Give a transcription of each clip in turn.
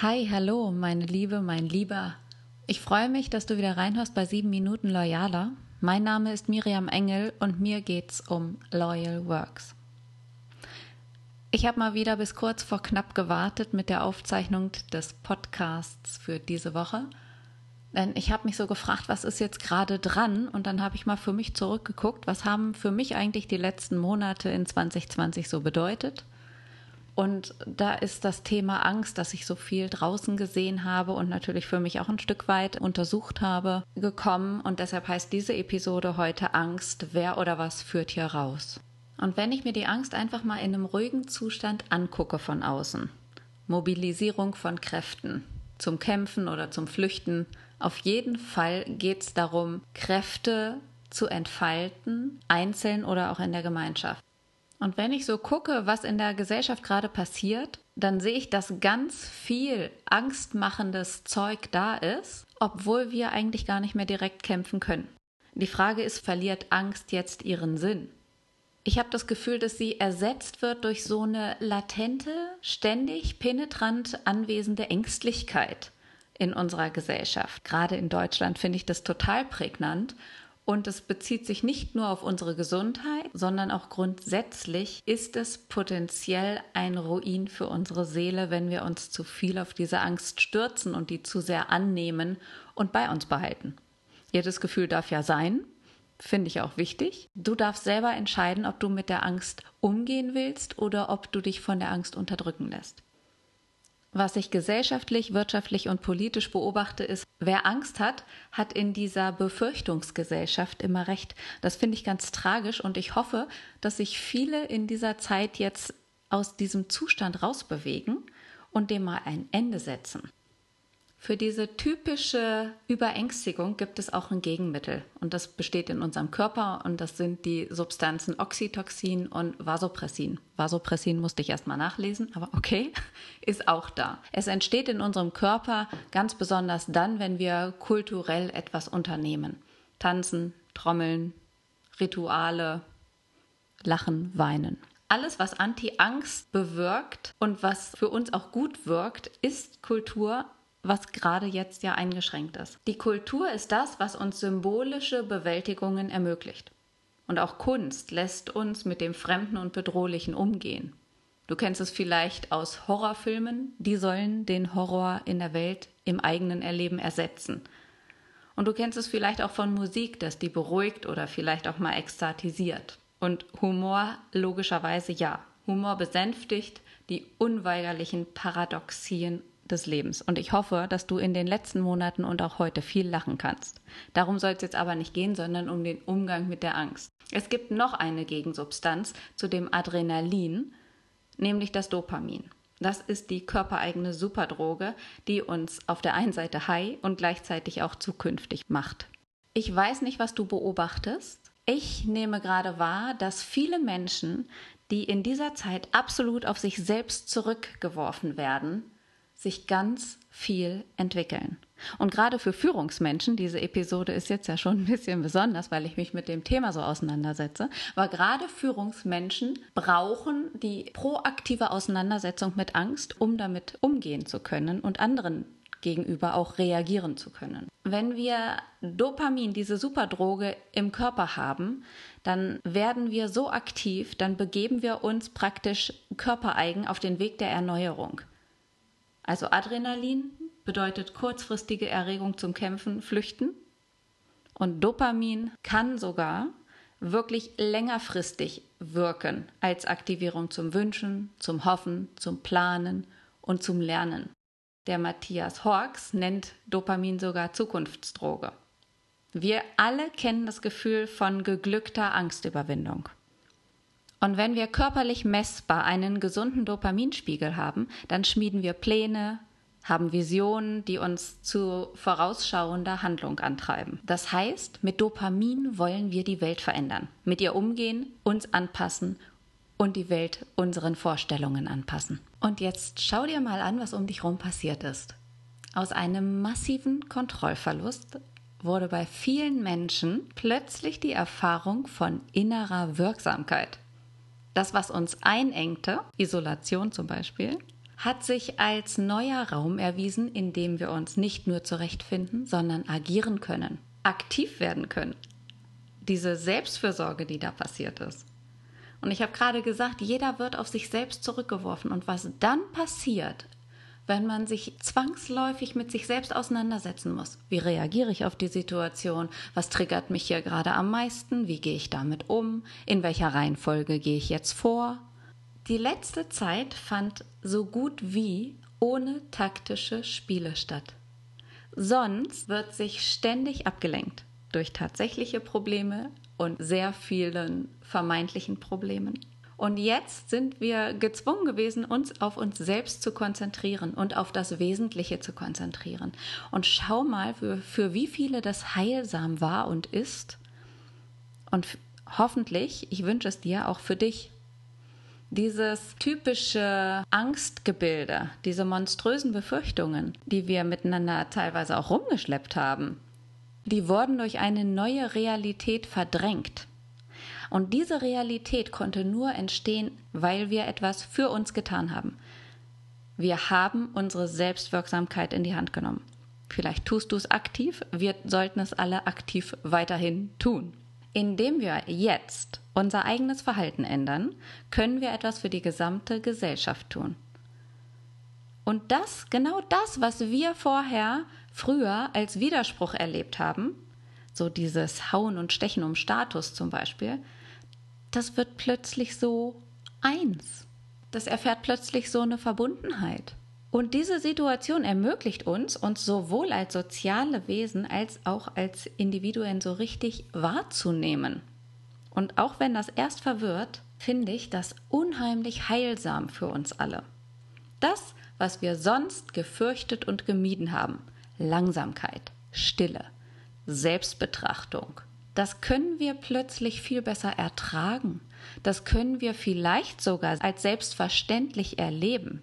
Hi, hallo, meine Liebe, mein Lieber. Ich freue mich, dass du wieder reinhörst bei 7 Minuten Loyaler. Mein Name ist Miriam Engel und mir geht's um Loyal Works. Ich habe mal wieder bis kurz vor knapp gewartet mit der Aufzeichnung des Podcasts für diese Woche. Denn ich habe mich so gefragt, was ist jetzt gerade dran? Und dann habe ich mal für mich zurückgeguckt, was haben für mich eigentlich die letzten Monate in 2020 so bedeutet? Und da ist das Thema Angst, dass ich so viel draußen gesehen habe und natürlich für mich auch ein Stück weit untersucht habe, gekommen. Und deshalb heißt diese Episode heute Angst, wer oder was führt hier raus? Und wenn ich mir die Angst einfach mal in einem ruhigen Zustand angucke von außen, Mobilisierung von Kräften zum Kämpfen oder zum Flüchten, auf jeden Fall geht es darum, Kräfte zu entfalten, einzeln oder auch in der Gemeinschaft. Und wenn ich so gucke, was in der Gesellschaft gerade passiert, dann sehe ich, dass ganz viel angstmachendes Zeug da ist, obwohl wir eigentlich gar nicht mehr direkt kämpfen können. Die Frage ist, verliert Angst jetzt ihren Sinn? Ich habe das Gefühl, dass sie ersetzt wird durch so eine latente, ständig penetrant anwesende Ängstlichkeit in unserer Gesellschaft. Gerade in Deutschland finde ich das total prägnant und es bezieht sich nicht nur auf unsere Gesundheit, sondern auch grundsätzlich ist es potenziell ein Ruin für unsere Seele, wenn wir uns zu viel auf diese Angst stürzen und die zu sehr annehmen und bei uns behalten. Jedes Gefühl darf ja sein, finde ich auch wichtig. Du darfst selber entscheiden, ob du mit der Angst umgehen willst oder ob du dich von der Angst unterdrücken lässt. Was ich gesellschaftlich, wirtschaftlich und politisch beobachte, ist, wer Angst hat, hat in dieser Befürchtungsgesellschaft immer recht. Das finde ich ganz tragisch und ich hoffe, dass sich viele in dieser Zeit jetzt aus diesem Zustand rausbewegen und dem mal ein Ende setzen. Für diese typische Überängstigung gibt es auch ein Gegenmittel und das besteht in unserem Körper und das sind die Substanzen Oxytocin und Vasopressin. Vasopressin musste ich erstmal nachlesen, aber okay, ist auch da. Es entsteht in unserem Körper ganz besonders dann, wenn wir kulturell etwas unternehmen. Tanzen, trommeln, Rituale, lachen, weinen. Alles, was Anti-Angst bewirkt und was für uns auch gut wirkt, ist Kultur was gerade jetzt ja eingeschränkt ist. Die Kultur ist das, was uns symbolische Bewältigungen ermöglicht. Und auch Kunst lässt uns mit dem Fremden und Bedrohlichen umgehen. Du kennst es vielleicht aus Horrorfilmen, die sollen den Horror in der Welt im eigenen Erleben ersetzen. Und du kennst es vielleicht auch von Musik, dass die beruhigt oder vielleicht auch mal ekstatisiert. Und Humor logischerweise ja. Humor besänftigt die unweigerlichen Paradoxien des Lebens. Und ich hoffe, dass du in den letzten Monaten und auch heute viel lachen kannst. Darum soll es jetzt aber nicht gehen, sondern um den Umgang mit der Angst. Es gibt noch eine Gegensubstanz zu dem Adrenalin, nämlich das Dopamin. Das ist die körpereigene Superdroge, die uns auf der einen Seite high und gleichzeitig auch zukünftig macht. Ich weiß nicht, was du beobachtest. Ich nehme gerade wahr, dass viele Menschen, die in dieser Zeit absolut auf sich selbst zurückgeworfen werden, sich ganz viel entwickeln. Und gerade für Führungsmenschen, diese Episode ist jetzt ja schon ein bisschen besonders, weil ich mich mit dem Thema so auseinandersetze, aber gerade Führungsmenschen brauchen die proaktive Auseinandersetzung mit Angst, um damit umgehen zu können und anderen gegenüber auch reagieren zu können. Wenn wir Dopamin, diese Superdroge im Körper haben, dann werden wir so aktiv, dann begeben wir uns praktisch körpereigen auf den Weg der Erneuerung. Also Adrenalin bedeutet kurzfristige Erregung zum Kämpfen, Flüchten. Und Dopamin kann sogar wirklich längerfristig wirken als Aktivierung zum Wünschen, zum Hoffen, zum Planen und zum Lernen. Der Matthias Horks nennt Dopamin sogar Zukunftsdroge. Wir alle kennen das Gefühl von geglückter Angstüberwindung. Und wenn wir körperlich messbar einen gesunden Dopaminspiegel haben, dann schmieden wir Pläne, haben Visionen, die uns zu vorausschauender Handlung antreiben. Das heißt, mit Dopamin wollen wir die Welt verändern, mit ihr umgehen, uns anpassen und die Welt unseren Vorstellungen anpassen. Und jetzt schau dir mal an, was um dich herum passiert ist. Aus einem massiven Kontrollverlust wurde bei vielen Menschen plötzlich die Erfahrung von innerer Wirksamkeit das, was uns einengte, Isolation zum Beispiel, hat sich als neuer Raum erwiesen, in dem wir uns nicht nur zurechtfinden, sondern agieren können, aktiv werden können. Diese Selbstfürsorge, die da passiert ist. Und ich habe gerade gesagt, jeder wird auf sich selbst zurückgeworfen. Und was dann passiert, wenn man sich zwangsläufig mit sich selbst auseinandersetzen muss. Wie reagiere ich auf die Situation? Was triggert mich hier gerade am meisten? Wie gehe ich damit um? In welcher Reihenfolge gehe ich jetzt vor? Die letzte Zeit fand so gut wie ohne taktische Spiele statt. Sonst wird sich ständig abgelenkt durch tatsächliche Probleme und sehr vielen vermeintlichen Problemen. Und jetzt sind wir gezwungen gewesen, uns auf uns selbst zu konzentrieren und auf das Wesentliche zu konzentrieren. Und schau mal, für, für wie viele das heilsam war und ist. Und hoffentlich, ich wünsche es dir auch für dich. Dieses typische Angstgebilde, diese monströsen Befürchtungen, die wir miteinander teilweise auch rumgeschleppt haben, die wurden durch eine neue Realität verdrängt. Und diese Realität konnte nur entstehen, weil wir etwas für uns getan haben. Wir haben unsere Selbstwirksamkeit in die Hand genommen. Vielleicht tust du es aktiv, wir sollten es alle aktiv weiterhin tun. Indem wir jetzt unser eigenes Verhalten ändern, können wir etwas für die gesamte Gesellschaft tun. Und das, genau das, was wir vorher früher als Widerspruch erlebt haben, so dieses Hauen und Stechen um Status zum Beispiel, das wird plötzlich so eins. Das erfährt plötzlich so eine Verbundenheit. Und diese Situation ermöglicht uns, uns sowohl als soziale Wesen als auch als Individuen so richtig wahrzunehmen. Und auch wenn das erst verwirrt, finde ich das unheimlich heilsam für uns alle. Das, was wir sonst gefürchtet und gemieden haben, Langsamkeit, Stille, Selbstbetrachtung, das können wir plötzlich viel besser ertragen. Das können wir vielleicht sogar als selbstverständlich erleben.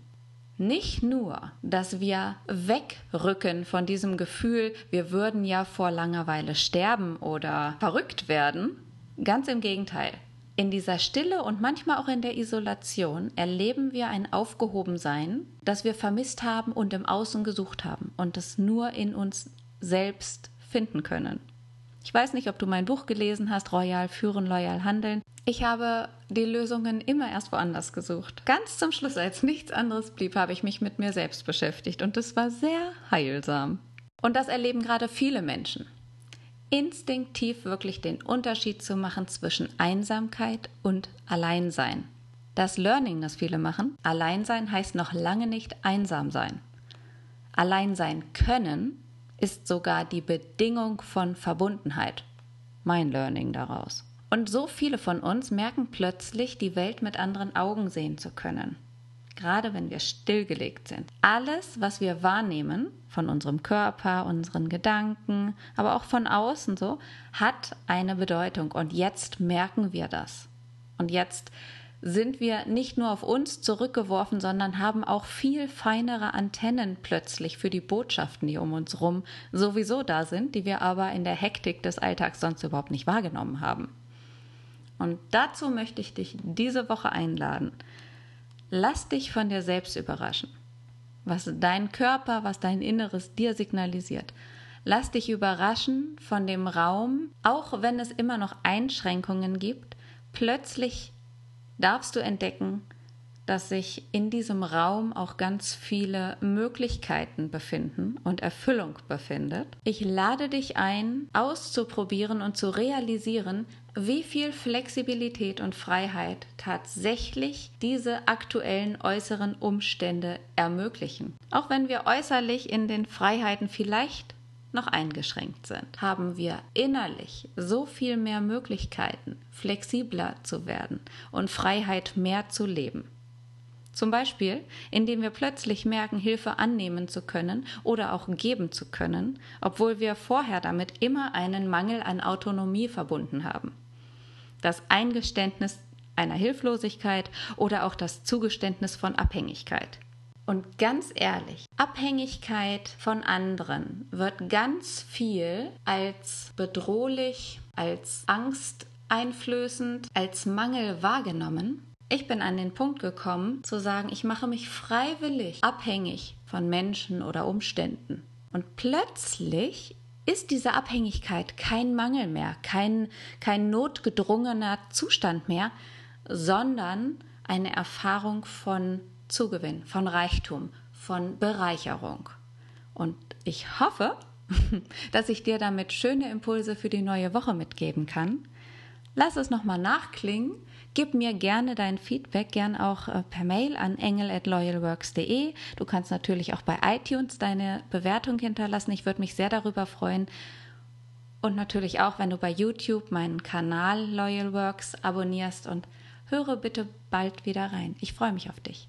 Nicht nur, dass wir wegrücken von diesem Gefühl, wir würden ja vor Langeweile sterben oder verrückt werden. Ganz im Gegenteil. In dieser Stille und manchmal auch in der Isolation erleben wir ein Aufgehobensein, das wir vermisst haben und im Außen gesucht haben und das nur in uns selbst finden können. Ich weiß nicht, ob du mein Buch gelesen hast, Royal führen, loyal handeln. Ich habe die Lösungen immer erst woanders gesucht. Ganz zum Schluss, als nichts anderes blieb, habe ich mich mit mir selbst beschäftigt und das war sehr heilsam. Und das erleben gerade viele Menschen. Instinktiv wirklich den Unterschied zu machen zwischen Einsamkeit und Alleinsein. Das Learning, das viele machen, Alleinsein heißt noch lange nicht einsam sein. Allein sein können ist sogar die Bedingung von Verbundenheit. Mein Learning daraus. Und so viele von uns merken plötzlich, die Welt mit anderen Augen sehen zu können. Gerade wenn wir stillgelegt sind. Alles, was wir wahrnehmen, von unserem Körper, unseren Gedanken, aber auch von außen so, hat eine Bedeutung. Und jetzt merken wir das. Und jetzt sind wir nicht nur auf uns zurückgeworfen, sondern haben auch viel feinere Antennen plötzlich für die Botschaften, die um uns rum sowieso da sind, die wir aber in der Hektik des Alltags sonst überhaupt nicht wahrgenommen haben. Und dazu möchte ich dich diese Woche einladen. Lass dich von dir selbst überraschen, was dein Körper, was dein Inneres dir signalisiert. Lass dich überraschen von dem Raum, auch wenn es immer noch Einschränkungen gibt, plötzlich darfst du entdecken, dass sich in diesem Raum auch ganz viele Möglichkeiten befinden und Erfüllung befindet. Ich lade dich ein, auszuprobieren und zu realisieren, wie viel Flexibilität und Freiheit tatsächlich diese aktuellen äußeren Umstände ermöglichen. Auch wenn wir äußerlich in den Freiheiten vielleicht noch eingeschränkt sind, haben wir innerlich so viel mehr Möglichkeiten, flexibler zu werden und Freiheit mehr zu leben. Zum Beispiel, indem wir plötzlich merken, Hilfe annehmen zu können oder auch geben zu können, obwohl wir vorher damit immer einen Mangel an Autonomie verbunden haben. Das Eingeständnis einer Hilflosigkeit oder auch das Zugeständnis von Abhängigkeit. Und ganz ehrlich, Abhängigkeit von anderen wird ganz viel als bedrohlich, als angsteinflößend, als Mangel wahrgenommen. Ich bin an den Punkt gekommen zu sagen, ich mache mich freiwillig abhängig von Menschen oder Umständen. Und plötzlich ist diese Abhängigkeit kein Mangel mehr, kein, kein notgedrungener Zustand mehr, sondern eine Erfahrung von Zugewinn, von Reichtum, von Bereicherung. Und ich hoffe, dass ich dir damit schöne Impulse für die neue Woche mitgeben kann. Lass es nochmal nachklingen. Gib mir gerne dein Feedback, gern auch äh, per Mail an engel@loyalworks.de. Du kannst natürlich auch bei iTunes deine Bewertung hinterlassen. Ich würde mich sehr darüber freuen. Und natürlich auch, wenn du bei YouTube meinen Kanal Loyal Works abonnierst und höre bitte bald wieder rein. Ich freue mich auf dich.